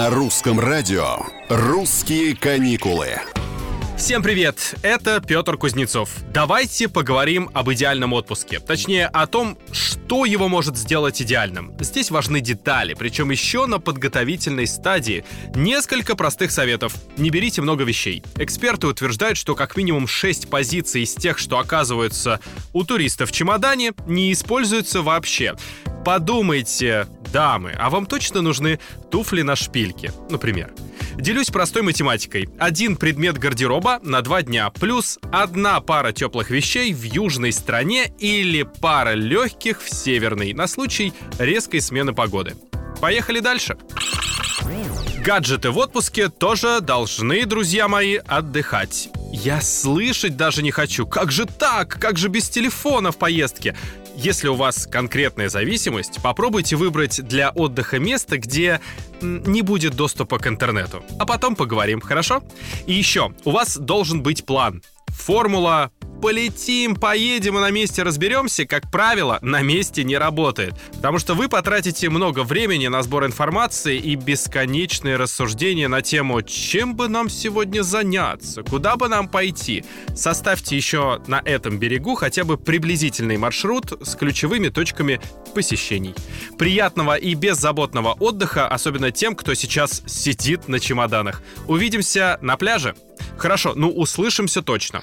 На русском радио «Русские каникулы». Всем привет! Это Петр Кузнецов. Давайте поговорим об идеальном отпуске. Точнее, о том, что его может сделать идеальным. Здесь важны детали, причем еще на подготовительной стадии. Несколько простых советов. Не берите много вещей. Эксперты утверждают, что как минимум 6 позиций из тех, что оказываются у туристов в чемодане, не используются вообще. Подумайте, дамы, а вам точно нужны туфли на шпильке, например? Делюсь простой математикой. Один предмет гардероба на два дня, плюс одна пара теплых вещей в южной стране или пара легких в северной, на случай резкой смены погоды. Поехали дальше. Гаджеты в отпуске тоже должны, друзья мои, отдыхать. Я слышать даже не хочу. Как же так? Как же без телефона в поездке? Если у вас конкретная зависимость, попробуйте выбрать для отдыха место, где не будет доступа к интернету. А потом поговорим, хорошо? И еще, у вас должен быть план. Формула полетим, поедем и на месте разберемся, как правило, на месте не работает. Потому что вы потратите много времени на сбор информации и бесконечные рассуждения на тему, чем бы нам сегодня заняться, куда бы нам пойти. Составьте еще на этом берегу хотя бы приблизительный маршрут с ключевыми точками посещений. Приятного и беззаботного отдыха, особенно тем, кто сейчас сидит на чемоданах. Увидимся на пляже. Хорошо, ну услышимся точно.